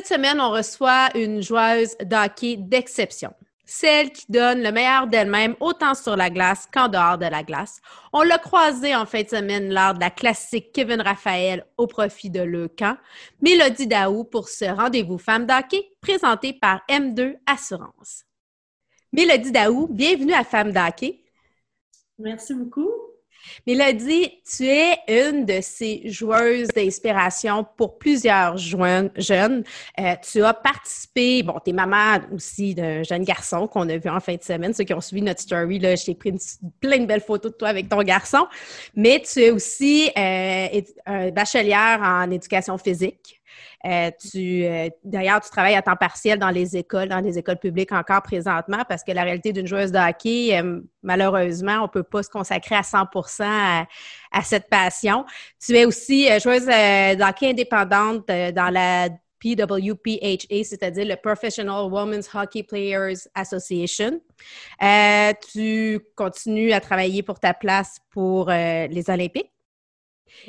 Cette semaine, on reçoit une joueuse d'hockey d'exception. Celle qui donne le meilleur d'elle-même autant sur la glace qu'en dehors de la glace. On l'a croisée en fin de semaine lors de la classique Kevin Raphaël au profit de Le Camp. Mélodie Daou pour ce rendez-vous femme d'hockey présenté par M2 Assurance. Mélodie Daou, bienvenue à Femme d'hockey. Merci beaucoup. Mélodie, tu es une de ces joueuses d'inspiration pour plusieurs jeunes. Euh, tu as participé, bon, tu es maman aussi d'un jeune garçon qu'on a vu en fin de semaine. Ceux qui ont suivi notre story, là, je t'ai pris plein de belles photos de toi avec ton garçon. Mais tu es aussi euh, bachelière en éducation physique. Euh, tu, euh, d'ailleurs, tu travailles à temps partiel dans les écoles, dans les écoles publiques encore présentement, parce que la réalité d'une joueuse de hockey, euh, malheureusement, on ne peut pas se consacrer à 100% à, cette passion. Tu es aussi joueuse de hockey indépendante dans la PWPHA, c'est-à-dire le Professional Women's Hockey Players Association. tu continues à travailler pour ta place pour les Olympiques.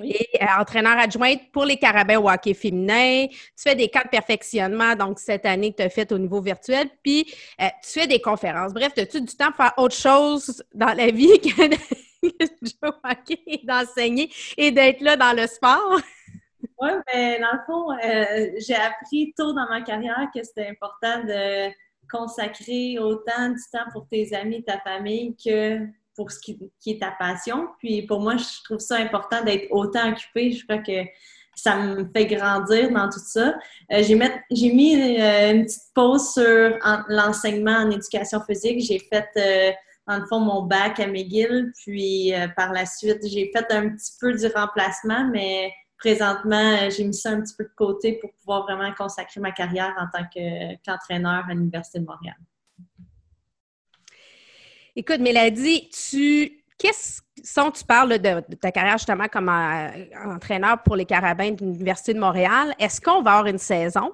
Et euh, entraîneur adjointe pour les carabins au hockey féminin. Tu fais des cas de perfectionnement, donc cette année, tu as fait au niveau virtuel. Puis, euh, tu fais des conférences. Bref, as-tu du temps pour faire autre chose dans la vie que de jouer au hockey, d'enseigner et d'être là dans le sport? Oui, mais dans le fond, euh, j'ai appris tôt dans ma carrière que c'était important de consacrer autant du temps pour tes amis, ta famille que pour ce qui, est ta passion. Puis pour moi, je trouve ça important d'être autant occupée. Je crois que ça me fait grandir dans tout ça. Euh, j'ai mis euh, une petite pause sur l'enseignement en éducation physique. J'ai fait, euh, dans le fond, mon bac à McGill. Puis par la suite, j'ai fait un petit peu du remplacement, mais présentement, j'ai mis ça un petit peu de côté pour pouvoir vraiment consacrer ma carrière en tant qu'entraîneur à l'Université de Montréal. Écoute, Mélodie, tu qu'est-ce sont, tu parles de, ta carrière justement comme euh, entraîneur pour les carabins de l'Université de Montréal? Est-ce qu'on va avoir une saison?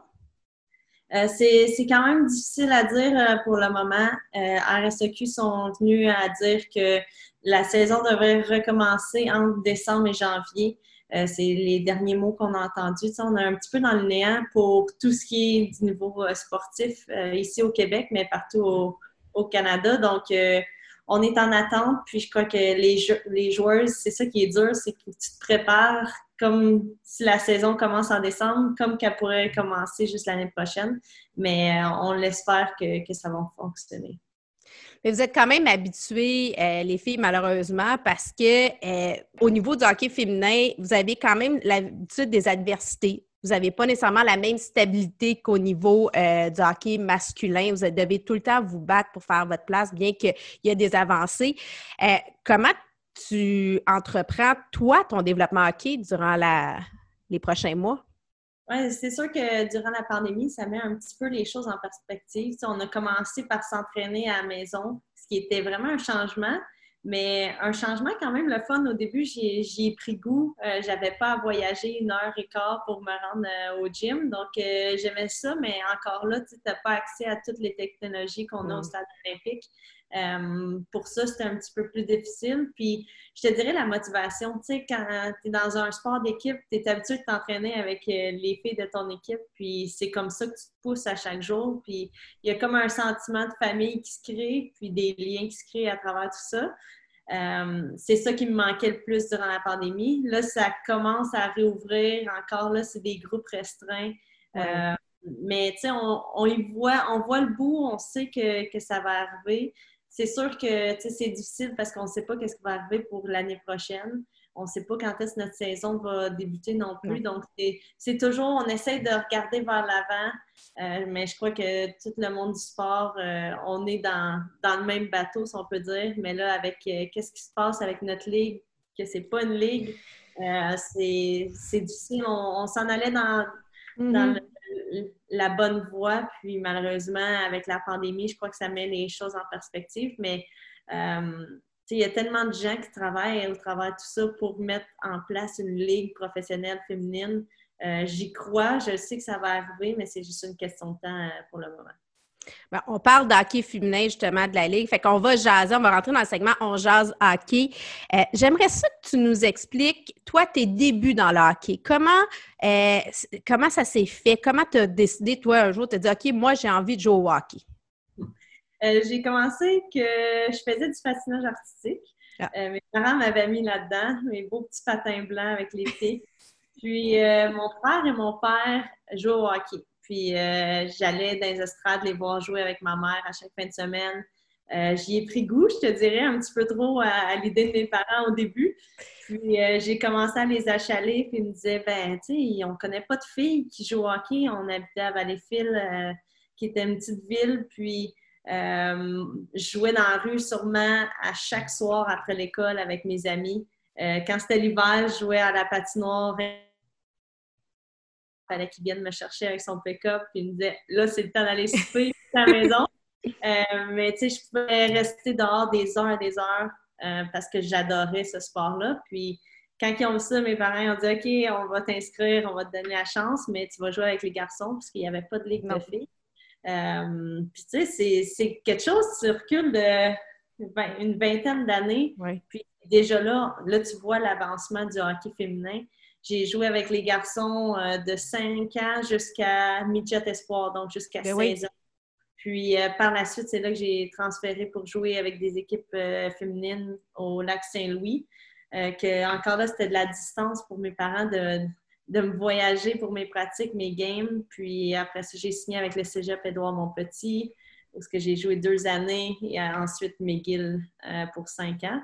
Euh, c'est quand même difficile à dire euh, pour le moment. RSEQ sont venus à dire que la saison devrait recommencer entre décembre et janvier. c'est les derniers mots qu'on a entendus. on est un petit peu dans le néant pour tout ce qui est du niveau sportif ici au Québec, mais partout au, au Canada. Donc, euh, on est en attente. Puis, je crois que les, les joueurs, c'est ça qui est dur, c'est que tu te prépares comme si la saison commence en décembre, comme qu'elle pourrait commencer juste l'année prochaine. Mais euh, on l'espère que, que, ça va fonctionner. Mais vous êtes quand même habitués, euh, les filles, malheureusement, parce que au niveau du hockey féminin, vous avez quand même l'habitude des adversités. Vous n'avez pas nécessairement la même stabilité qu'au niveau euh, du hockey masculin. Vous devez tout le temps vous battre pour faire votre place, bien qu'il y ait des avancées. Euh, comment tu entreprends, toi, ton développement hockey durant les prochains mois? Oui, c'est sûr que durant la pandémie, ça met un petit peu les choses en perspective. on a commencé par s'entraîner à la maison, ce qui était vraiment un changement. Mais un changement quand même le fun. Au début, j'y ai pris goût. Euh, j'avais pas à voyager une heure et quart pour me rendre euh, au gym. Donc, euh, j'aimais ça, mais encore là, tu n'as pas accès à toutes les technologies qu'on a au mm. stade olympique. Pour ça, c'était un petit peu plus difficile. Puis, je te dirais la motivation. Tu sais, quand tu es dans un sport d'équipe, tu es habitué de t'entraîner avec les filles de ton équipe. Puis, c'est comme ça que tu te pousses à chaque jour. Puis, il y a comme un sentiment de famille qui se crée, puis des liens qui se créent à travers tout ça. Euh, c'est ça qui me manquait le plus durant la pandémie. Là, ça commence à réouvrir encore. Là, c'est des groupes restreints. Euh, mais tu sais, on, y voit, on voit le bout, on sait que, que ça va arriver. C'est sûr que c'est difficile parce qu'on ne sait pas ce qui va arriver pour l'année prochaine. On ne sait pas quand est-ce que notre saison va débuter non plus. Donc, c'est toujours, on essaie de regarder vers l'avant, euh, mais je crois que tout le monde du sport, euh, on est dans, le même bateau, si on peut dire. Mais là, avec euh, qu'est-ce qui se passe avec notre ligue, que c'est pas une ligue, c'est difficile. On, s'en allait dans, mm-hmm. La bonne voie, puis malheureusement, avec la pandémie, je crois que ça met les choses en perspective. Mais il y a tellement de gens qui travaillent au travers tout ça pour mettre en place une ligue professionnelle féminine. Euh, j'y crois, je sais que ça va arriver, mais c'est juste une question de temps euh, pour le moment. Ben, on parle d'hockey féminin, justement, de la Ligue. Fait qu'on va jaser, on va rentrer dans le segment On jase hockey. Euh, j'aimerais ça que tu nous expliques, toi, tes débuts dans le hockey. Comment, euh, comment ça s'est fait? Comment tu as décidé, toi, un jour, de te dire, OK, moi, j'ai envie de jouer au hockey? Euh, j'ai commencé que je faisais du patinage artistique. Ah. mes parents m'avaient mis là-dedans, mes beaux petits patins blancs avec les pieds. Puis mon frère et mon père jouaient au hockey. Puis euh, j'allais dans les estrades les voir jouer avec ma mère à chaque fin de semaine. Euh, j'y ai pris goût, je te dirais, un petit peu trop à, l'idée de mes parents au début. Puis euh, j'ai commencé à les achaler, puis ils me disaient, ben, tu sais, on connaît pas de filles qui jouent au hockey. On habitait à Valleyfield, qui était une petite ville, puis je jouais dans la rue sûrement à chaque soir après l'école avec mes amis. quand c'était l'hiver, je jouais à la patinoire fallait qu'il vienne me chercher avec son pick-up, puis il me disait là, c'est le temps d'aller souper à la maison. Euh, mais tu sais, je pouvais rester dehors des heures et des heures euh, parce que j'adorais ce sport-là. Puis quand ils ont vu ça, mes parents ont dit OK, on va t'inscrire, on va te donner la chance, mais tu vas jouer avec les garçons parce qu'il n'y avait pas de ligue de filles. Euh, puis tu sais, c'est quelque chose, tu recules de une vingtaine d'années. Puis déjà là, là, tu vois l'avancement du hockey féminin. J'ai joué avec les garçons euh, de 5 ans jusqu'à midget espoir, donc jusqu'à 16 ben ans. Puis euh, par la suite, c'est là que j'ai transféré pour jouer avec des équipes euh, féminines au lac Saint-Louis. que encore là, c'était de la distance pour mes parents de, de me voyager pour mes pratiques, mes games. Puis après ça, j'ai signé avec le Cégep Édouard Montpetit, où j'ai joué deux années, et ensuite McGill pour cinq ans.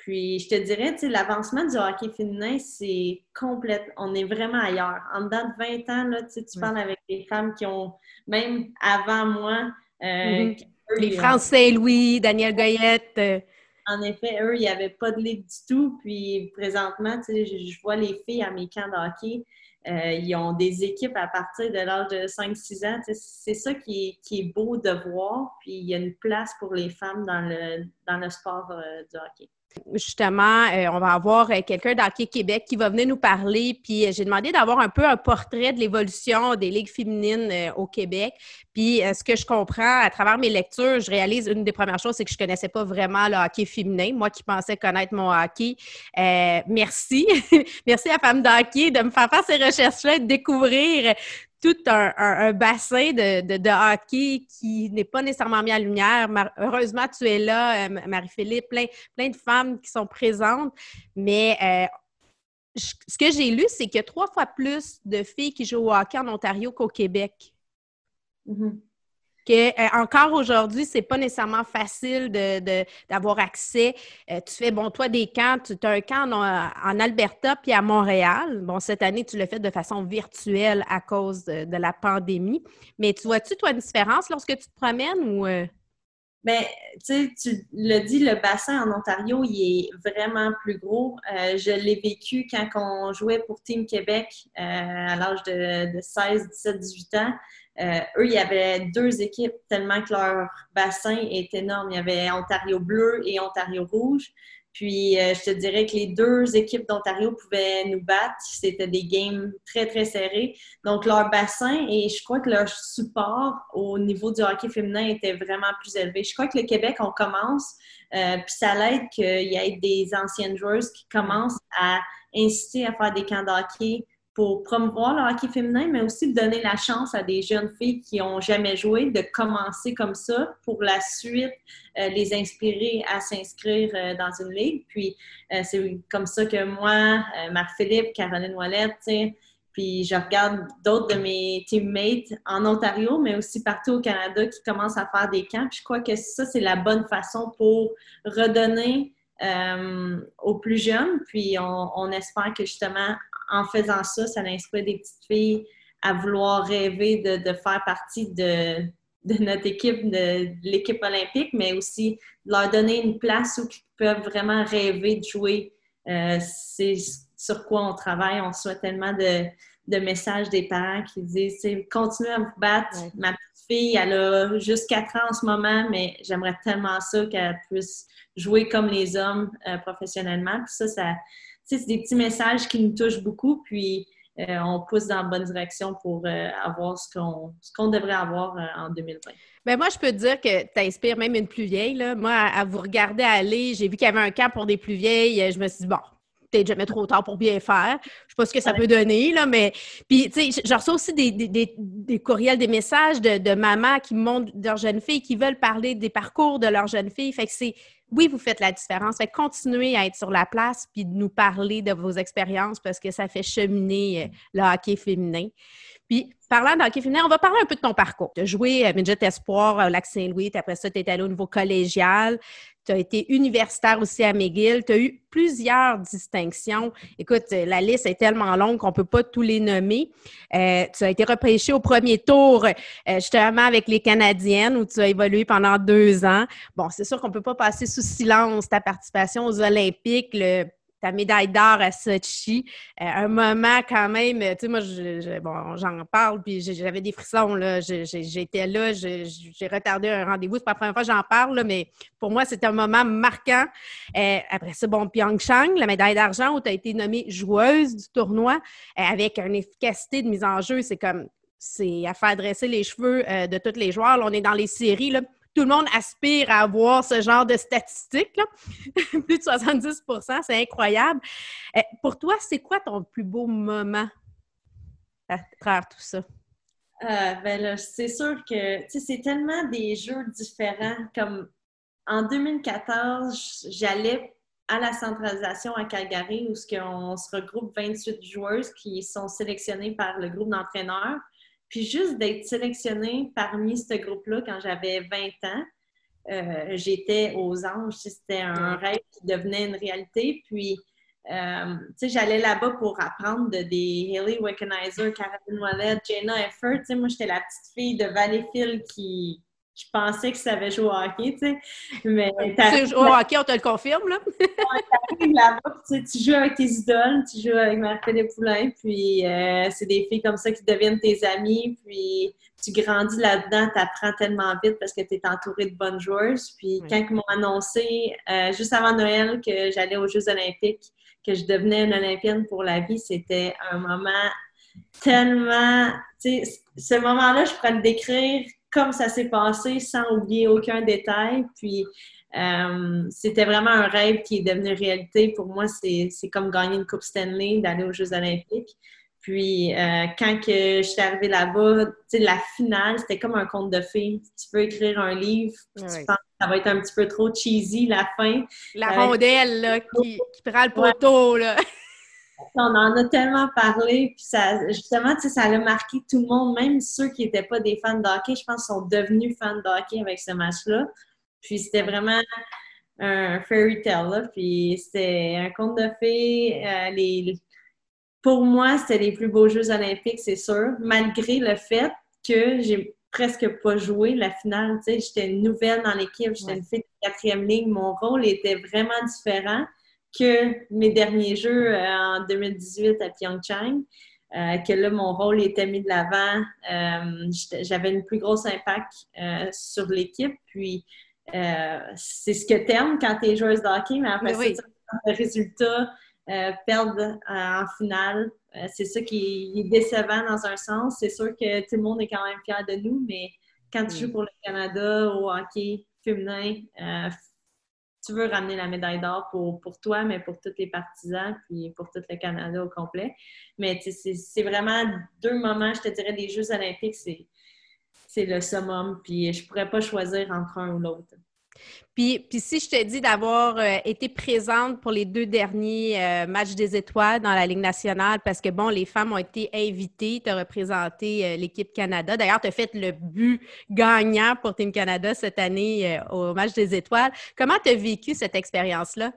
Puis, je te dirais, tu sais, l'avancement du hockey féminin, c'est complète. On est vraiment ailleurs. En dedans de 20 ans, là, tu, sais, tu parles avec des femmes qui ont, même avant moi, euh, mm-hmm. les France Saint-Louis, Daniel Goyette. Euh. En effet, eux, il n'y avait pas de ligue du tout. Puis, présentement, tu sais, je, vois les filles à mes camps de hockey. Euh, ils ont des équipes à partir de l'âge de 5-6 ans. C'est ça qui est, qui est, beau de voir. Puis il y a une place pour les femmes dans le, dans le sport du hockey. Justement, euh, on va avoir euh, quelqu'un d'Hockey Québec qui va venir nous parler. Puis euh, j'ai demandé d'avoir un peu un portrait de l'évolution des ligues féminines au Québec. Puis ce que je comprends à travers mes lectures, je réalise une des premières choses, c'est que je connaissais pas vraiment le hockey féminin. Moi qui pensais connaître mon hockey. merci. merci à Femme d'Hockey de me faire faire ces recherches-là et de découvrir tout un, bassin de, hockey qui n'est pas nécessairement mis en lumière. heureusement, tu es là, euh, Marie-Philippe, plein, plein de femmes qui sont présentes. Mais euh, ce que j'ai lu, c'est qu'il y a trois fois plus de filles qui jouent au hockey en Ontario qu'au Québec. Mm-hmm euh, encore aujourd'hui, c'est pas nécessairement facile d'avoir accès. Euh, tu fais, bon, toi, des camps, tu as un camp en, Alberta puis à Montréal. Bon, cette année, tu l'as fait de façon virtuelle à cause de, la pandémie. Mais tu vois-tu, toi, une différence lorsque tu te promènes ou. Euh? Bien, tu tu l'as dit, le bassin en Ontario, il est vraiment plus gros. je l'ai vécu quand on jouait pour Team Québec à l'âge de 16, 17, 18 ans. Euh, eux, il y avait deux équipes tellement que leur bassin est énorme. Il y avait Ontario bleu et Ontario rouge. Puis, euh, je te dirais que les deux équipes d'Ontario pouvaient nous battre. C'était des games très, très serrés. Donc, leur bassin et je crois que leur support au niveau du hockey féminin était vraiment plus élevé. Je crois que le Québec, on commence, euh, puis ça l'aide qu'il y ait des anciennes joueuses qui commencent à inciter à faire des camps de hockey pour promouvoir le hockey féminin, mais aussi de donner la chance à des jeunes filles qui n'ont jamais joué de commencer comme ça pour la suite euh, les inspirer à s'inscrire euh, dans une ligue. Puis euh, c'est comme ça que moi, Marc-Philippe, Caroline Ouellette, puis je regarde d'autres de mes teammates en Ontario, mais aussi partout au Canada qui commencent à faire des camps. Puis je crois que ça, c'est la bonne façon pour redonner aux plus jeunes. Puis on, on espère que justement, en faisant ça, ça inspire des petites filles à vouloir rêver de, faire partie de, notre équipe, de, l'équipe olympique, mais aussi de leur donner une place où ils peuvent vraiment rêver de jouer. Euh, c'est sur quoi on travaille. On reçoit tellement de, messages des parents qui disent continuez à vous battre. Ma petite fille, elle a juste 4 ans en ce moment, mais j'aimerais tellement ça qu'elle puisse jouer comme les hommes euh, professionnellement. Puis ça, ça c'est des petits messages qui nous touchent beaucoup. Puis on pousse dans la bonne direction pour avoir ce qu'on devrait avoir en 2020. Ben moi, je peux te dire que tu inspires même une plus vieille. Là. Moi, à, vous regarder aller, j'ai vu qu'il y avait un camp pour des plus vieilles. Je me suis dit, bon, peut-être jamais trop tard pour bien faire. Je sais pas ce que ça peut donner, là, mais. Puis, tu sais, je reçois aussi des, des, des, courriels, des messages de, de mamans qui montrent leurs jeunes filles, qui veulent parler des parcours de leurs jeunes filles. Fait que c'est. Oui, vous faites la différence. Continuez à être sur la place puis de nous parler de vos expériences parce que ça fait cheminer euh, le hockey féminin. Puis, parlant de hockey féminin, on va parler un peu de ton parcours. Tu as joué à Midget Espoir au Lac-Saint-Louis, après ça, tu es allé au niveau collégial tu as été universitaire aussi à McGill, tu as eu plusieurs distinctions. Écoute, la liste est tellement longue qu'on ne peut pas tous les nommer. Euh, tu as été repêché au premier tour, euh, justement avec les Canadiennes, où tu as évolué pendant deux ans. Bon, c'est sûr qu'on ne peut pas passer sous silence ta participation aux Olympiques, ta médaille d'or à Sochi. Euh, un moment quand même, tu sais, moi, bon, j'en parle, puis j'avais des frissons, là. J'étais là, j'ai retardé un rendez-vous. C'est pas la première fois que j'en parle, mais pour moi, c'était un moment marquant. Euh, après ça, bon, Pyeongchang, la médaille d'argent, où tu as été nommée joueuse du tournoi, euh, avec une efficacité de mise en jeu, c'est comme, c'est à faire dresser les cheveux de tous les joueurs. Là, on est dans les séries, là tout le monde aspire à avoir ce genre de statistiques. plus de 70% c'est incroyable. Euh, pour toi, c'est quoi ton plus beau moment à travers tout ça? Euh, ben c'est sûr que c'est tellement des jeux différents. Comme en 2014, j'allais à la centralisation à Calgary où on se regroupe 28 joueuses qui sont sélectionnées par le groupe d'entraîneurs. Puis juste d'être sélectionnée parmi ce groupe-là quand j'avais 20 ans, euh, j'étais aux anges. C'était un rêve qui devenait une réalité. Puis, euh, tu sais, j'allais là-bas pour apprendre de des Haley Wickenheiser, Caroline Wallet, Jenna Effert. Tu sais, moi, j'étais la petite fille de Valleyfield qui, je pensais que ça avait joué au hockey, tu sais. Mais tu joues au hockey, on te le confirme, là. t'arrives là-bas, tu, joues avec tes idoles, tu joues avec Marie-Philippe Poulain, puis euh, c'est des filles comme ça qui deviennent tes amies, puis tu grandis là-dedans, tu apprends tellement vite parce que tu es entouré de bonnes joueuses. Puis quand ils m'ont annoncé, euh, juste avant Noël, que j'allais aux Jeux olympiques, que je devenais une Olympienne pour la vie, c'était un moment tellement... Tu sais, ce moment-là, je pourrais le décrire comme ça s'est passé sans oublier aucun détail. Puis euh, c'était vraiment un rêve qui est devenu réalité. Pour moi, c'est comme gagner une Coupe Stanley, d'aller aux Jeux olympiques. Puis euh, quand que je suis arrivée là-bas, la finale, c'était comme un conte de fées. Tu peux écrire un livre, tu penses que ça va être un petit peu trop cheesy la fin. La euh, rondelle là, qui, qui, prend le poteau. Là. On en a tellement parlé, puis ça, justement, ça a marqué tout le monde, même ceux qui n'étaient pas des fans de hockey, je pense, sont devenus fans de hockey avec ce match-là. Puis c'était vraiment un fairy tale, puis c'était un conte de fées. Euh, les, pour moi, c'était les plus beaux Jeux olympiques, c'est sûr, malgré le fait que j'ai presque pas joué la finale. Tu sais, j'étais nouvelle dans l'équipe, j'étais une fille de quatrième ligne. Mon rôle était vraiment différent que mes derniers jeux euh, en 2018 à Pyeongchang. Euh, que là, mon rôle était mis de l'avant. Euh, j'avais une plus grosse impact sur l'équipe. Puis, c'est ce que t'aimes quand tu es joueuse de hockey, mais après ça, le résultat, perdre en finale, c'est ça qui est décevant dans un sens. C'est sûr que tout le monde est quand même fier de nous, mais quand tu mm. joues pour le Canada au hockey féminin, tu veux ramener la médaille d'or pour, toi, mais pour tous les partisans, puis pour tout le Canada au complet. Mais c'est vraiment deux moments, je te dirais, des Jeux olympiques, c'est le summum, puis je pourrais pas choisir entre un ou l'autre. Puis, si je te dis d'avoir euh, été présente pour les deux derniers euh, matchs des étoiles dans la Ligue nationale, parce que, bon, les femmes ont été invitées, tu as représenté euh, l'équipe Canada. D'ailleurs, tu as fait le but gagnant pour Team Canada cette année au match des étoiles. Comment tu as vécu cette expérience-là?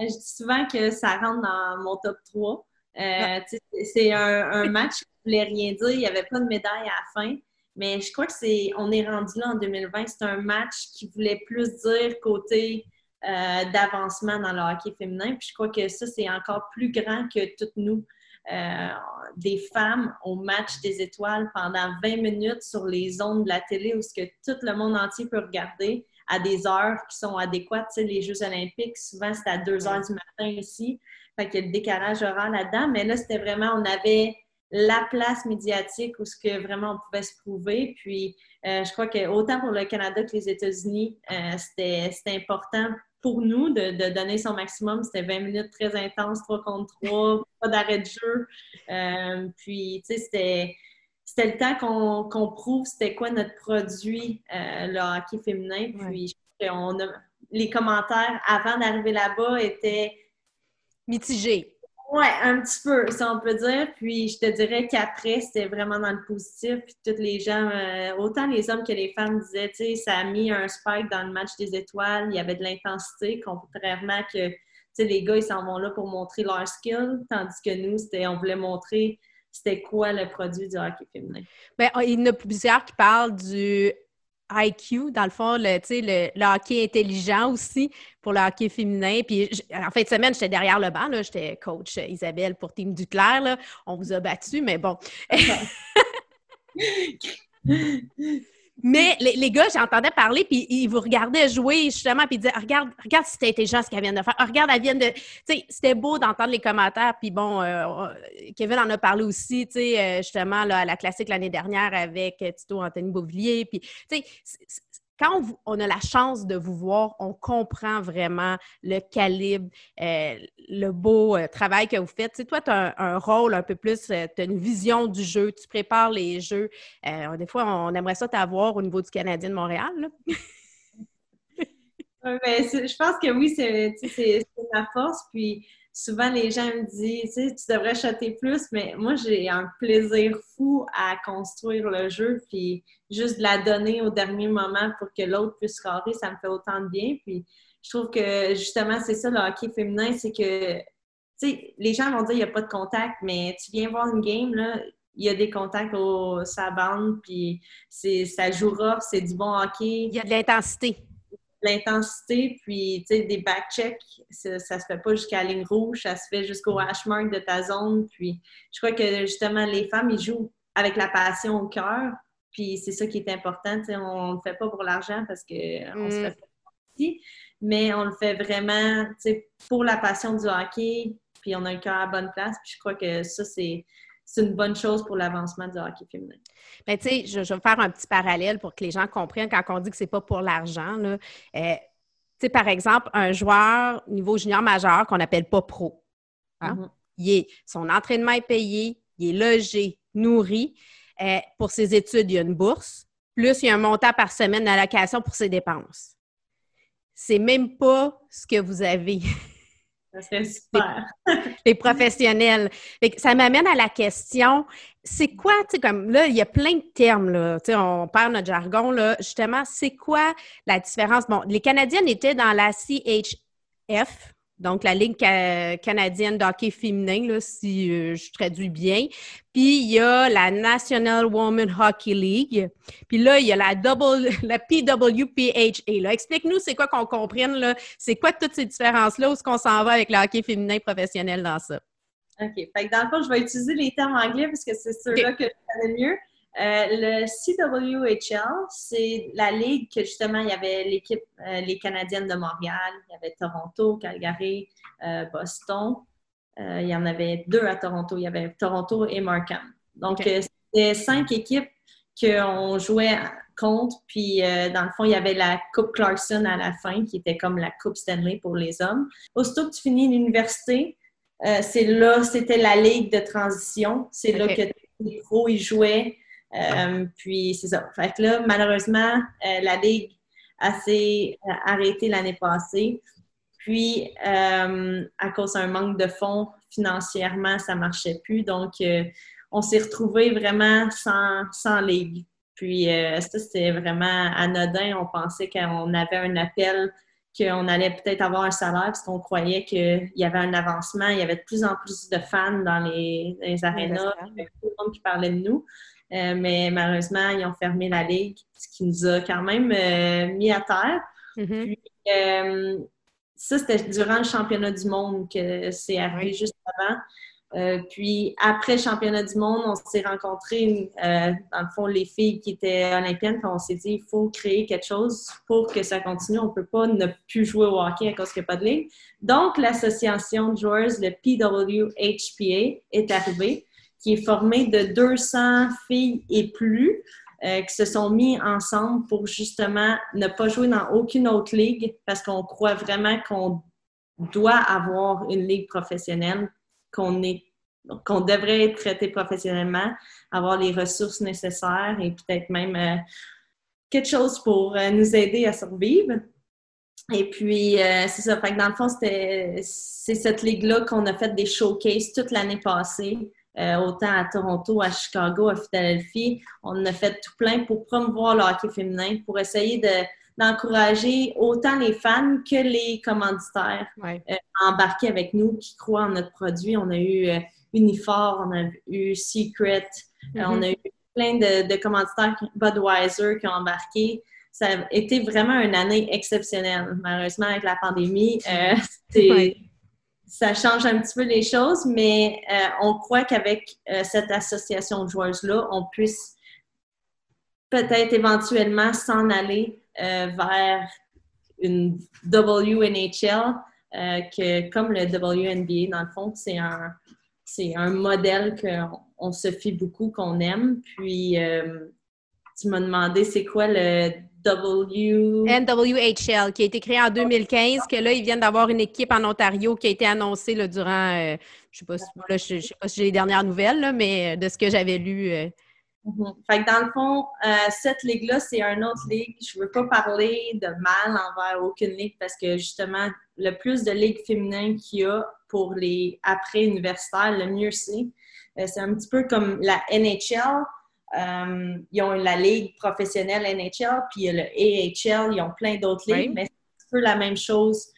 Je dis souvent que ça rentre dans mon top 3. Ah. C'est un, un, match qui ne voulait rien dire. Il n'y avait pas de médaille à la fin. Mais je crois que c'est, on est rendu là en 2020. C'est un match qui voulait plus dire côté euh, d'avancement dans le hockey féminin. Puis je crois que ça, c'est encore plus grand que toutes nous. Euh, des femmes au match des étoiles pendant 20 minutes sur les ondes de la télé où ce que tout le monde entier peut regarder à des heures qui sont adéquates. Tu sais, les Jeux olympiques, souvent, c'est à 2 heures du matin ici. Fait qu'il y a le décalage horaire là-dedans. Mais là, c'était vraiment, on avait la place médiatique où ce que vraiment on pouvait se prouver. Puis, euh, je crois que autant pour le Canada que les États-Unis, euh, c'était important pour nous de, donner son maximum. C'était 20 minutes très intenses, 3 contre 3, pas d'arrêt de jeu. Euh, puis, tu sais, c'était c'était le temps qu'on prouve c'était quoi notre produit, le hockey féminin. Puis, on les commentaires avant d'arriver là-bas étaient mitigés. Oui, un petit peu, ça on peut dire. Puis je te dirais qu'après, c'était vraiment dans le positif. Puis tous les gens, euh, autant les hommes que les femmes disaient, tu sais, ça a mis un spike dans le match des étoiles. Il y avait de l'intensité, contrairement que, tu sais, les gars, ils s'en vont là pour montrer leur skill, tandis que nous, c'était, on voulait montrer c'était quoi le produit du hockey féminin. Bien, il y en a plusieurs qui parlent du IQ, dans le fond, le, le, le hockey intelligent aussi pour le hockey féminin. Puis en fin de semaine, j'étais derrière le banc, j'étais coach Isabelle pour Team Duclair. Là. On vous a battu, mais bon. Mais les, gars, j'entendais parler, puis ils vous regardaient jouer, justement, puis ils disaient Regarde, regarde si c'était intelligent ce qu'elle vient de faire. regarde, elle vient de. Tu sais, c'était beau d'entendre les commentaires, puis bon, euh, Kevin en a parlé aussi, tu sais, euh, justement, là, à la classique l'année dernière avec Tito Anthony Beauvillier. Puis, tu sais, quand on, a la chance de vous voir, on comprend vraiment le calibre, euh, le beau euh, travail que vous faites. Tu toi, tu as un, rôle un peu plus, euh, tu as une vision du jeu, tu prépares les jeux. des fois, on aimerait ça t'avoir au niveau du Canadien de Montréal. je pense que oui, c'est ma force. Puis souvent, les gens me disent, tu, devrais chatter plus, mais moi, j'ai un plaisir fou à construire le jeu, puis juste de la donner au dernier moment pour que l'autre puisse scorer, ça me fait autant de bien. Puis je trouve que justement, c'est ça le hockey féminin, c'est que, tu sais, les gens vont dire qu'il n'y a pas de contact, mais tu viens voir une game, là, il y a des contacts au sa bande, puis ça joue rough, c'est du bon hockey. Il y a de l'intensité l'intensité, puis tu sais, des back-checks, ça, ça se fait pas jusqu'à la ligne rouge, ça se fait jusqu'au hash mark de ta zone. Puis je crois que justement, les femmes, ils jouent avec la passion au cœur, puis c'est ça qui est important. Tu sais, on le fait pas pour l'argent parce qu'on on se mm. fait pas mais on le fait vraiment tu sais, pour la passion du hockey, puis on a le cœur à la bonne place. Puis je crois que ça, c'est c'est une bonne chose pour l'avancement du hockey féminin. Bien, tu sais, je, vais faire un petit parallèle pour que les gens comprennent quand on dit que c'est pas pour l'argent. Euh, tu sais, par exemple, un joueur niveau junior majeur qu'on n'appelle pas pro. Hein? Mm-hmm. son entraînement est payé, il est logé, nourri. Euh, pour ses études, il y a une bourse. Plus, il y a un montant par semaine d'allocation pour ses dépenses. C'est même pas ce que vous avez. Ça super. Les, professionnels. ça m'amène à la question, c'est quoi, tu sais, comme là, il y a plein de termes, là, tu sais, on perd notre jargon, là, justement, c'est quoi la différence? Bon, les Canadiennes étaient dans la CHF, donc la Ligue canadienne d'hockey féminin, là, si euh, je traduis bien. Puis il y a la National Women Hockey League. Puis là, il y a la, double, la PWPHA. Explique-nous, c'est quoi qu'on comprenne, là? C'est quoi toutes ces différences-là? Où est-ce qu'on s'en va avec le hockey féminin professionnel dans ça? OK. Fait que dans le fond, je vais utiliser les termes anglais parce que c'est ceux-là que je connais mieux. Euh, le CWHL, c'est la ligue que justement, il y avait l'équipe, euh, les Canadiennes de Montréal, il y avait Toronto, Calgary, euh, Boston. il y en avait deux à Toronto. Il y avait Toronto et Markham. Donc, c'était cinq équipes qu'on jouait contre. Puis, dans le fond, il y avait la Coupe Clarkson à la fin, qui était comme la Coupe Stanley pour les hommes. Aussitôt que tu finis l'université, c'est là, c'était la ligue de transition. C'est là que les pros, ils jouaient. Euh, puis c'est ça. Fait que là, malheureusement, euh, la Ligue a s'est euh, arrêtée l'année passée. Puis, à cause d'un manque de fonds financièrement, ça ne marchait plus. Donc, on s'est retrouvé vraiment sans, sans ligue. Puis, ça, c'était vraiment anodin. On pensait qu'on avait un appel, qu'on allait peut-être avoir un salaire, parce qu'on croyait qu'il y avait un avancement. Il y avait de plus en plus de fans dans les, les arénas, tout le monde qui parlait de nous. Euh, mais malheureusement, ils ont fermé la ligue, ce qui nous a quand même euh, mis à terre. Mm-hmm. Puis, euh, ça, c'était durant le championnat du monde que c'est arrivé juste avant. Puis après le championnat du monde, on s'est rencontrés, dans le fond, les filles qui étaient olympiennes, puis on s'est dit, il faut créer quelque chose pour que ça continue. On ne peut pas ne plus jouer au hockey à cause qu'il n'y a pas de ligue. Donc, l'association de joueurs, le PWHPA, est arrivée, qui est formée de 200 filles et plus. Euh, qui se sont mis ensemble pour justement ne pas jouer dans aucune autre ligue parce qu'on croit vraiment qu'on doit avoir une ligue professionnelle qu'on est qu'on devrait être traité professionnellement, avoir les ressources nécessaires et peut-être même euh, quelque chose pour euh, nous aider à survivre. Et puis, c'est ça. Fait dans le fond, c'est cette ligue-là qu'on a fait des showcases toute l'année passée, autant à Toronto, à Chicago, à Philadelphie. On a fait tout plein pour promouvoir le hockey féminin, pour essayer de d'encourager autant les fans que les commanditaires euh, à embarquer avec nous, qui croient en notre produit. On a eu euh, Unifor, on a eu Secret, euh, on mm-hmm. a eu plein de, commanditaires Budweiser qui ont embarqué. Ça a été vraiment une année exceptionnelle. Malheureusement, avec la pandémie, ça change un petit peu les choses, mais on croit qu'avec cette association de joueuses-là, on puisse peut-être éventuellement s'en aller euh, vers une WNHL, euh, que comme le WNBA, dans le fond, c'est un, c'est un modèle qu'on se fie beaucoup, qu'on aime. Puis, euh, tu m'as demandé c'est quoi le W... NWHL, qui a été créé en 2015, que là, ils viennent d'avoir une équipe en Ontario qui a été annoncée là, durant, je ne sais, sais, sais, pas si j'ai les dernières nouvelles, mais de ce que j'avais lu Mhm. Fait que dans le fond, euh, cette ligue-là, c'est une autre ligue. Je ne veux pas parler de mal envers aucune ligue parce que justement, le plus de ligues féminines qu'il y a pour les après-universitaires, le mieux c'est. Euh, c'est un petit peu comme la NHL. Euh, ils ont la ligue professionnelle NHL, puis il y a le AHL, ils ont plein d'autres ligues, mais c'est un peu la même chose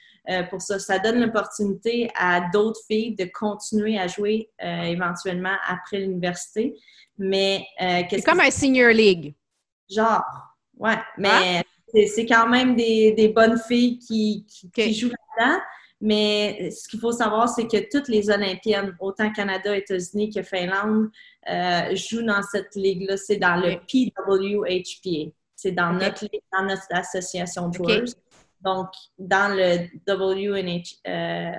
pour ça. Ça donne l'opportunité à d'autres filles de continuer à jouer éventuellement après l'université. Mais euh, C'est comme un senior league. Genre, ouais. Mais ah. c'est quand même des, bonnes filles qui, jouent là-dedans. Mais ce qu'il faut savoir, c'est que toutes les Olympiennes, autant Canada, États-Unis que Finlande, euh, jouent dans cette ligue-là. C'est dans le PWHPA. C'est dans, notre dans notre association de joueurs. Donc, dans le WNH, euh,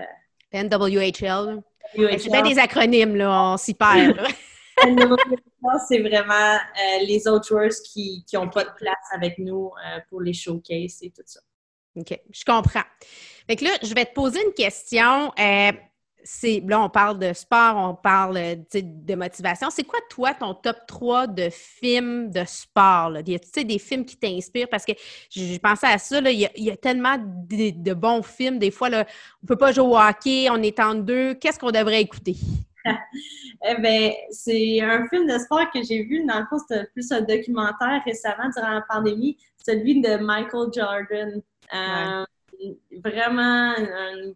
NWHL. C'est bien des acronymes, là. On s'y perd. c'est vraiment euh, les autres joueurs qui n'ont pas de place avec nous euh, pour les showcases et tout ça. OK, je comprends. Fait que là, je vais te poser une question. Euh, là, on parle de sport, on parle de motivation. C'est quoi, toi, ton top 3 de films de sport? Là? Y a des films qui t'inspirent? Parce que je, pensais à ça, il, y a, tellement de, bons films. Des fois, on ne peut pas jouer au hockey, on est en deux. Qu'est-ce qu'on devrait écouter? eh bien, c'est un film de sport que j'ai vu. Dans le fond, c'était plus un documentaire récemment durant la pandémie, celui de Michael Jordan. Euh, vraiment un,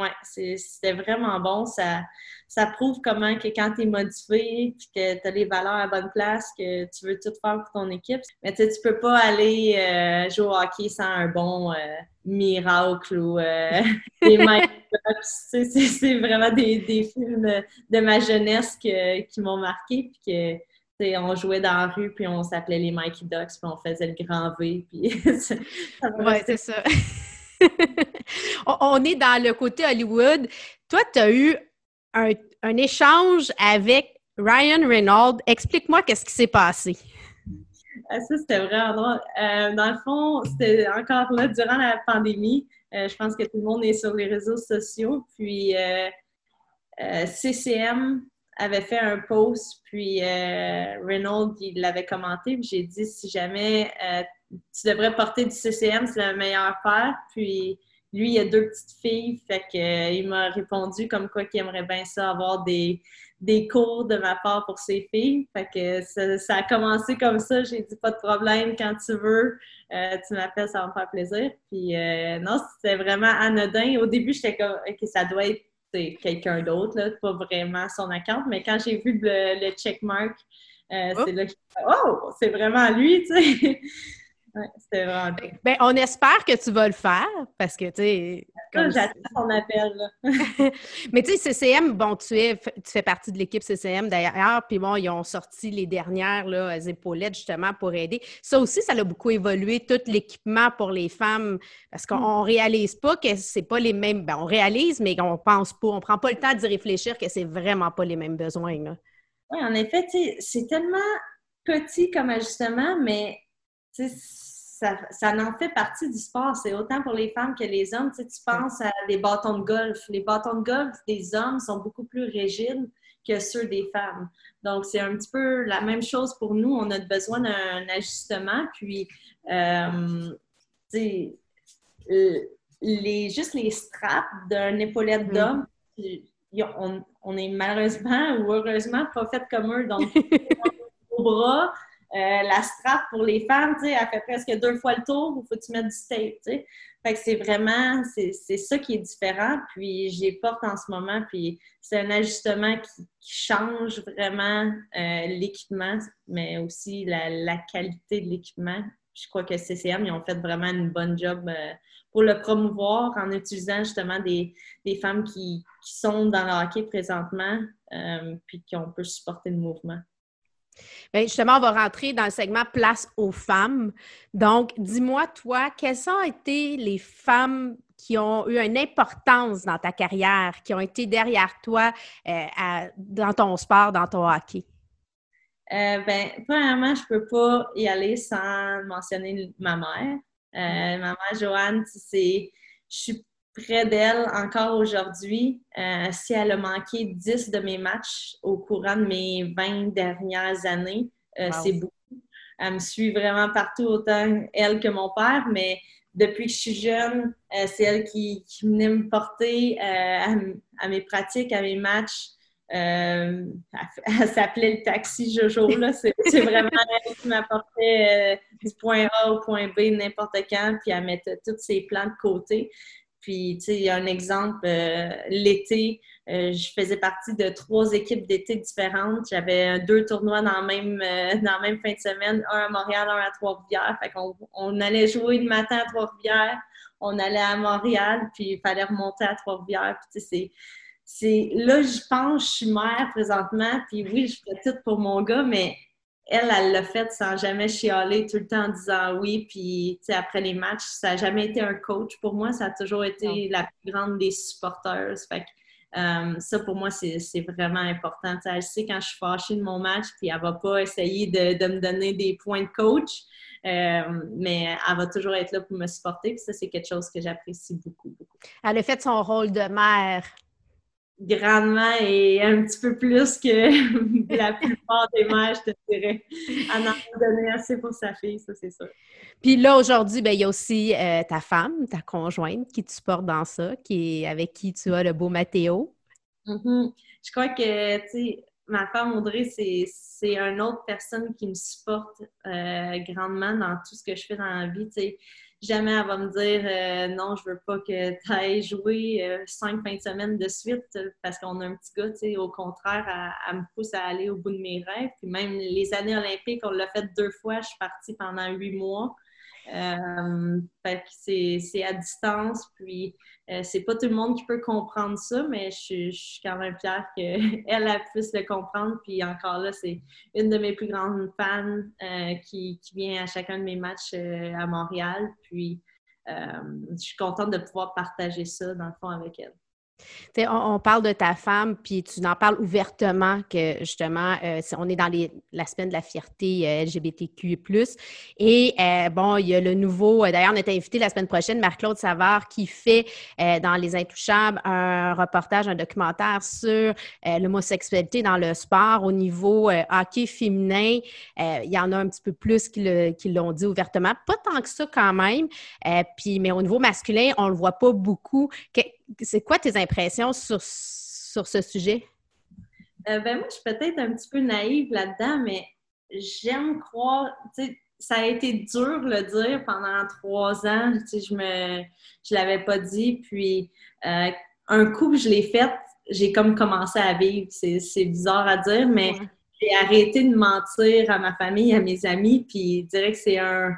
ouais, c'était vraiment bon. Ça, ça prouve comment que quand tu es motivé puis que tu as les valeurs à bonne place, que tu veux tout faire pour ton équipe. Mais tu sais, tu peux pas aller euh, jouer au hockey sans un bon euh, miracle ou euh, des C'est vraiment des, des, films de ma jeunesse que, qui m'ont marqué. Puis que, on jouait dans la rue, puis on s'appelait les Mikey Ducks, puis on faisait le grand V. Puis oui, c'est ça. on est dans le côté Hollywood. Toi, tu as eu un, échange avec Ryan Reynolds. Explique-moi qu'est-ce qui s'est passé. Ah, ça, c'était vraiment. Euh, dans le fond, c'était encore là durant la pandémie. Euh, je pense que tout le monde est sur les réseaux sociaux. Puis, euh, CCM avait fait un post, puis Reynolds, il l'avait commenté. Puis j'ai dit, si jamais tu devrais porter du CCM, c'est la meilleure paire. Puis lui, il a deux petites filles, fait que, euh, il m'a répondu comme quoi qu'il aimerait bien ça, avoir des, des cours de ma part pour ses filles. Fait que ça, a commencé comme ça. J'ai dit pas de problème quand tu veux. Euh, tu m'appelles, ça va me faire plaisir. Puis euh, non, c'était vraiment anodin. Au début, j'étais comme OK, ça doit être quelqu'un d'autre, là, pas vraiment son account. Mais quand j'ai vu le, le checkmark, c'est là que Oh, c'est vraiment lui, tu sais. C'était vraiment ben, on espère que tu vas le faire parce que, tu sais. J'attends ton appel. Mais tu sais, CCM, bon, tu, es, tu fais partie de l'équipe CCM d'ailleurs, puis bon, ils ont sorti les dernières là, épaulettes justement pour aider. Ça aussi, ça a beaucoup évolué, tout l'équipement pour les femmes, parce qu'on mm. réalise pas que c'est pas les mêmes. Ben, on réalise, mais on pense pas, on prend pas le temps d'y réfléchir que c'est vraiment pas les mêmes besoins. Oui, en effet, c'est tellement petit comme ajustement, mais ça, ça en fait partie du sport. C'est autant pour les femmes que les hommes. Tu, tu penses à des bâtons de golf. Les bâtons de golf des hommes sont beaucoup plus rigides que ceux des femmes. Donc, c'est un petit peu la même chose pour nous. On a besoin d'un ajustement. Puis, euh, les, juste les straps d'un épaulette mm. d'homme, on, on, est malheureusement ou heureusement pas fait comme eux. Donc, au bras, euh, la strap pour les femmes, tu sais, elle fait presque deux fois le tour, il faut que tu mettes du tape, tu sais. Fait que c'est vraiment, c'est ça qui est différent, puis j'ai porte en ce moment, puis c'est un ajustement qui, change vraiment euh, l'équipement, mais aussi la, qualité de l'équipement. Je crois que CCM, ils ont fait vraiment une bonne job euh, pour le promouvoir en utilisant justement des, femmes qui, qui, sont dans le hockey présentement, puis qui ont pu supporter le mouvement. Bien, justement, on va rentrer dans le segment Place aux femmes. Donc, dis-moi, toi, quelles ont été les femmes qui ont eu une importance dans ta carrière, qui ont été derrière toi euh, dans ton sport, dans ton hockey? Euh, ben, premièrement, je ne peux pas y aller sans mentionner ma mère. Euh, ma mère Joanne, c'est, je suis près d'elle encore aujourd'hui. Euh, si elle a manqué 10 de mes matchs au courant de mes 20 dernières années, euh, c'est beaucoup. Elle me suit vraiment partout, autant elle que mon père, mais depuis que je suis jeune, euh, c'est elle qui, qui, venait me porter à, mes pratiques, à mes matchs. elle, s'appelait le taxi Jojo, là. C'est, vraiment elle qui m'apportait du point A au point B n'importe quand, puis elle mettait tous ses plans de côté. Puis, tu sais, il y a un exemple, euh, l'été, euh, je faisais partie de trois équipes d'été différentes. J'avais deux tournois dans la, même, euh, dans même fin de semaine, un à Montréal, un à Trois-Rivières. Fait qu'on on allait jouer le matin à Trois-Rivières, on allait à Montréal, puis il fallait remonter à Trois-Rivières. Puis, tu sais, c'est... Là, je pense, je suis mère présentement, puis oui, je fais tout pour mon gars, mais elle, elle l'a fait sans jamais chialer, tout le temps en disant oui. Puis, après les matchs, ça n'a jamais été un coach. Pour moi, ça a toujours été la plus grande des supporters. Fait euh, ça, pour moi, c'est vraiment important. elle sait quand je suis fâchée de mon match, puis elle va pas essayer de, me donner des points de coach, euh, mais elle va toujours être là pour me supporter. Puis ça, c'est quelque chose que j'apprécie beaucoup, beaucoup. Elle a fait son rôle de mère grandement et un petit peu plus que la plupart des mères, je te dirais. Elle en a donné assez pour sa fille, ça, c'est sûr. Puis là, aujourd'hui, ben, il y a aussi euh, ta femme, ta conjointe qui te supporte dans ça, qui est, avec qui tu as le beau Mathéo. Mm-hmm. Je crois que, tu sais, ma femme Audrey, c'est une autre personne qui me supporte euh, grandement dans tout ce que je fais dans la vie, jamais elle va me dire euh, non, je veux pas que tu ailles jouer euh, cinq fins de semaine de suite parce qu'on a un petit gars, au contraire, elle, me pousse à aller au bout de mes rêves. Puis même les années olympiques, on l'a fait deux fois, je suis partie pendant huit mois. Euh, c'est à distance, puis euh, c'est pas tout le monde qui peut comprendre ça, mais je, suis quand même fière qu'elle elle puisse le comprendre. Puis encore là, c'est une de mes plus grandes fans euh, qui, qui, vient à chacun de mes matchs à Montréal. Puis je suis contente de pouvoir partager ça dans le fond avec elle. On, parle de ta femme, puis tu en parles ouvertement que justement, euh, on est dans la semaine de la fierté euh, LGBTQ. Et euh, bon, il y a le nouveau, d'ailleurs, on est invité la semaine prochaine, Marc-Claude Savard, qui fait dans Les Intouchables un reportage, un documentaire sur l'homosexualité dans le sport au niveau hockey féminin. il y en a un petit peu plus qui l'ont dit ouvertement. Pas tant que ça quand même. puis, mais au niveau masculin, on ne le voit pas beaucoup c'est quoi tes impressions sur, sur ce sujet? Euh, ben moi, je suis peut-être un petit peu naïve là-dedans, mais j'aime croire, tu sais, ça a été dur de le dire pendant trois ans. Tu sais, je me, je l'avais pas dit. Puis, euh, un coup je l'ai fait, j'ai comme commencé à vivre. C'est bizarre à dire, mais j'ai arrêté de mentir à ma famille, à mes amis. Puis, je dirais que c'est un,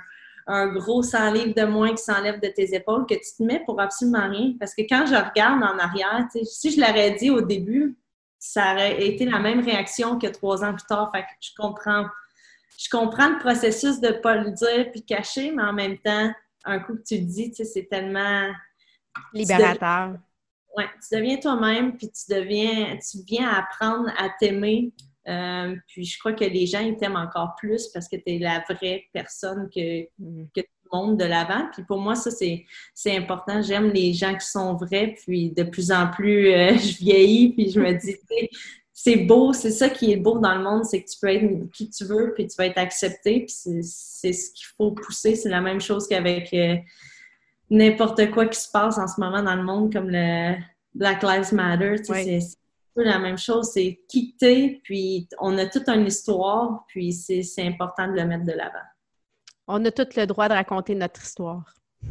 un gros 100 livres de moins qui s'enlève de tes épaules que tu te mets pour absolument rien. Parce que quand je regarde en arrière, si je l'aurais dit au début, ça aurait été la même réaction que trois ans plus tard. Fait que je comprends. Je comprends le processus de ne pas le dire puis cacher, mais en même temps, un coup que tu le dis, c'est tellement libérateur. Oui, tu deviens toi-même, puis tu deviens, tu viens apprendre à t'aimer. Euh, puis je crois que les gens, ils t'aiment encore plus parce que tu es la vraie personne que, mm. que monde de l'avant. Puis pour moi, ça, c'est important. J'aime les gens qui sont vrais. Puis de plus en plus, euh, je vieillis, puis je me dis, c'est beau, c'est ça qui est beau dans le monde, c'est que tu peux être qui tu veux, puis tu vas être accepté. Puis c'est ce qu'il faut pousser. C'est la même chose qu'avec euh, n'importe quoi qui se passe en ce moment dans le monde, comme le Black Lives Matter. C'est la même chose. C'est quitter, puis on a toute une histoire, puis c'est important de le mettre de l'avant on a tout le droit de raconter notre histoire.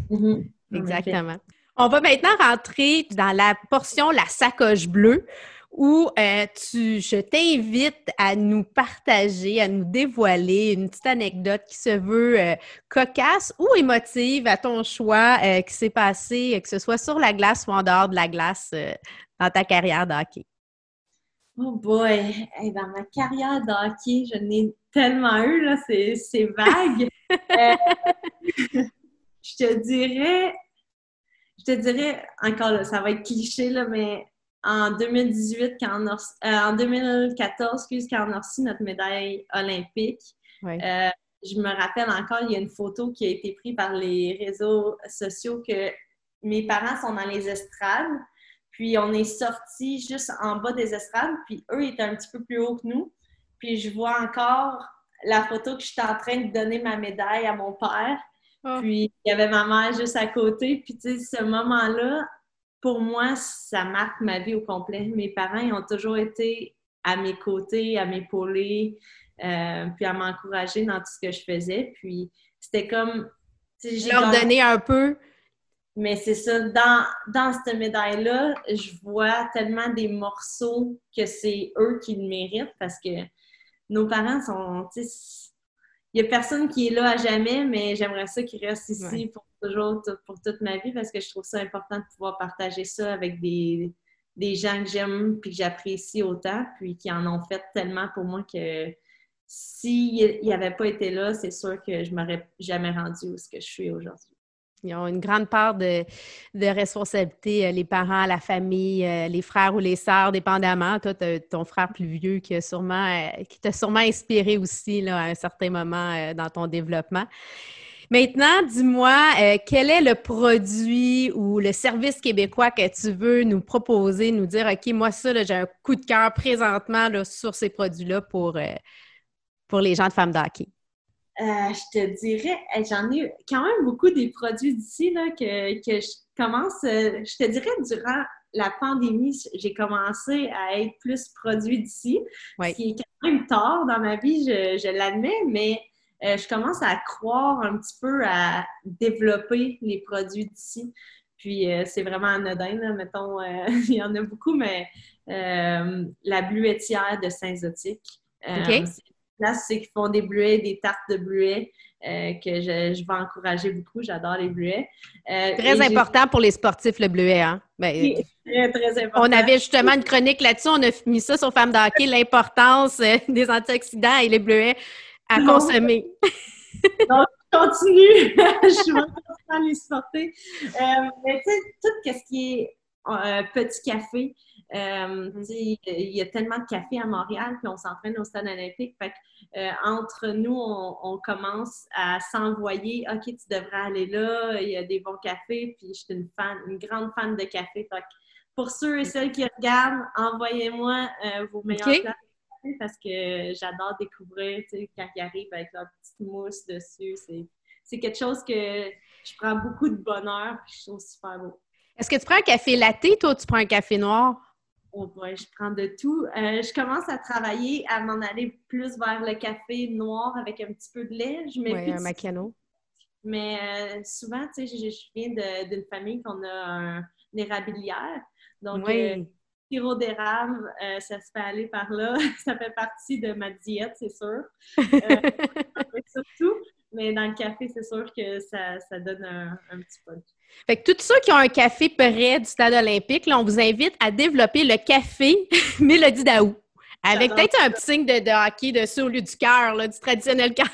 Mm-hmm. Exactement. On va maintenant rentrer dans la portion La sacoche bleue où euh, tu, je t'invite à nous partager, à nous dévoiler une petite anecdote qui se veut euh, cocasse ou émotive à ton choix euh, qui s'est passé, que ce soit sur la glace ou en dehors de la glace dans ta carrière de hockey. Oh boy! dans ma carrière de hockey, je n'ai tellement eu, là, c'est vague. Euh, je te dirais, je te dirais, encore là, ça va être cliché, là, mais en 2018, quand on a, euh, en 2014, excuse, quand on a reçu notre médaille olympique, euh, je me rappelle encore, il y a une photo qui a été prise par les réseaux sociaux que mes parents sont dans les estrades, puis on est sortis juste en bas des estrades, puis eux étaient un petit peu plus haut que nous. Puis je vois encore la photo que j'étais en train de donner ma médaille à mon père. Ah. Puis il y avait ma mère juste à côté. Puis tu sais, ce moment-là, pour moi, ça marque ma vie au complet. Mes parents, ils ont toujours été à mes côtés, à m'épauler, euh, puis à m'encourager dans tout ce que je faisais. Puis c'était comme... Leur donner un peu mais c'est ça, dans, dans cette médaille-là, je vois tellement des morceaux que c'est eux qui le méritent parce que nos parents sont, il n'y a personne qui est là à jamais, mais j'aimerais ça qu'ils restent ici pour toujours, pour toute ma vie, parce que je trouve ça important de pouvoir partager ça avec des, des gens que j'aime puis que j'apprécie autant, puis qui en ont fait tellement pour moi que s'ils n'avaient pas été là, c'est sûr que je m'aurais jamais rendu où ce que je suis aujourd'hui. Ils ont une grande part de, responsabilité, euh, les parents, la famille, euh, les frères ou les sœurs, dépendamment. Toi, ton frère plus vieux qui sûrement, euh, t'a sûrement inspiré aussi là, à un certain moment dans ton développement. Maintenant, dis-moi, quel est le produit ou le service québécois que tu veux nous proposer, nous dire, OK, moi, ça, j'ai un coup de cœur présentement sur ces produits-là pour, pour les gens de femmes d'hockey? Euh, je te dirais, j'en ai quand même beaucoup des produits d'ici que, que je commence, euh, je te dirais, durant la pandémie, j'ai commencé à être plus produit d'ici, ce qui est quand même tard dans ma vie, je, l'admets, mais euh, je commence à croire un petit peu à développer les produits d'ici. Puis c'est vraiment anodin, là, mettons, il y en a beaucoup, mais la bluetière de Saint-Zotique. Là, c'est qu'ils font des bleuets, des tartes de bleuets. Euh, que je, je, vais encourager beaucoup. J'adore les bleuets. Euh, très important pour les sportifs, le bleuet. Hein? Ben, très, très important. On avait justement une chronique là-dessus. On a mis ça sur Femmes d'hockey, l'importance euh, des antioxydants et les bleuets à consommer. Donc, continue. je suis vraiment à les supporter. mais tu sais, tout ce qui est petit café, euh, mm. il y a tellement de café à Montréal, puis on s'entraîne au stade olympique. Fait euh, entre nous, on, commence à s'envoyer OK, tu devrais aller là, il y a des bons cafés, puis je suis une fan, une grande fan de café. Fait pour ceux et celles qui regardent, envoyez-moi euh, vos meilleurs plats café parce que j'adore découvrir quand ils arrivent avec leur petite mousse dessus. C'est quelque chose que je prends beaucoup de bonheur, puis je trouve super beau. Est-ce que tu prends un café latte, toi, ou tu prends un café noir? Oh je prends de tout. Euh, je commence à travailler, à m'en aller plus vers le café noir avec un petit peu de lait. Je mets oui, un macchiato. Mais euh, souvent, tu sais, je, viens d'une famille qu'on a un, une érablière. Donc, oui. Euh, sirop d'érable, ça se fait aller par là. ça fait partie de ma diète, c'est sûr. surtout. Mais dans le café, c'est sûr que ça, donne un, petit punch. Fait que tous ceux qui ont un café près du stade olympique, là, on vous invite à développer le café Mélodie Daou. Avec peut-être un petit signe de, de, hockey dessus au lieu du cœur, du traditionnel cœur.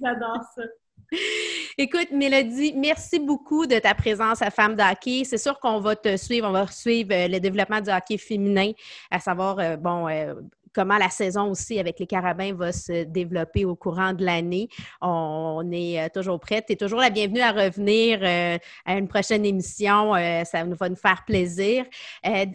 J'adore ça. Écoute, Mélodie, merci beaucoup de ta présence à Femme d'Hockey. C'est sûr qu'on va te suivre, on va suivre euh, le développement du hockey féminin, à savoir, euh, bon, euh, comment la saison aussi avec les carabins va se développer au courant de l'année. On, est euh, toujours prête. Tu es toujours la bienvenue à revenir euh, à une prochaine émission. Euh, ça va nous faire plaisir.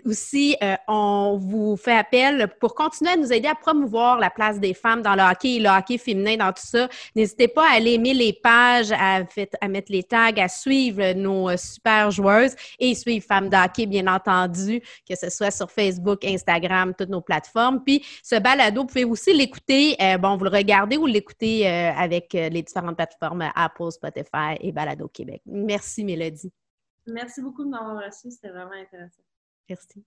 aussi, on vous fait appel pour continuer à nous aider à promouvoir la place des femmes dans le hockey et le hockey féminin dans tout ça. N'hésitez pas à aller aimer les pages, à, à mettre les tags, à suivre nos super joueuses et suivre Femmes d'hockey, bien entendu, que ce soit sur Facebook, Instagram, toutes nos plateformes. Puis, ce balado, vous pouvez aussi l'écouter, euh, bon, vous le regardez ou l'écouter euh, avec euh, les différentes plateformes Apple, Spotify et Balado Québec. Merci, Mélodie. Merci beaucoup de m'avoir reçu, c'était vraiment intéressant. Merci.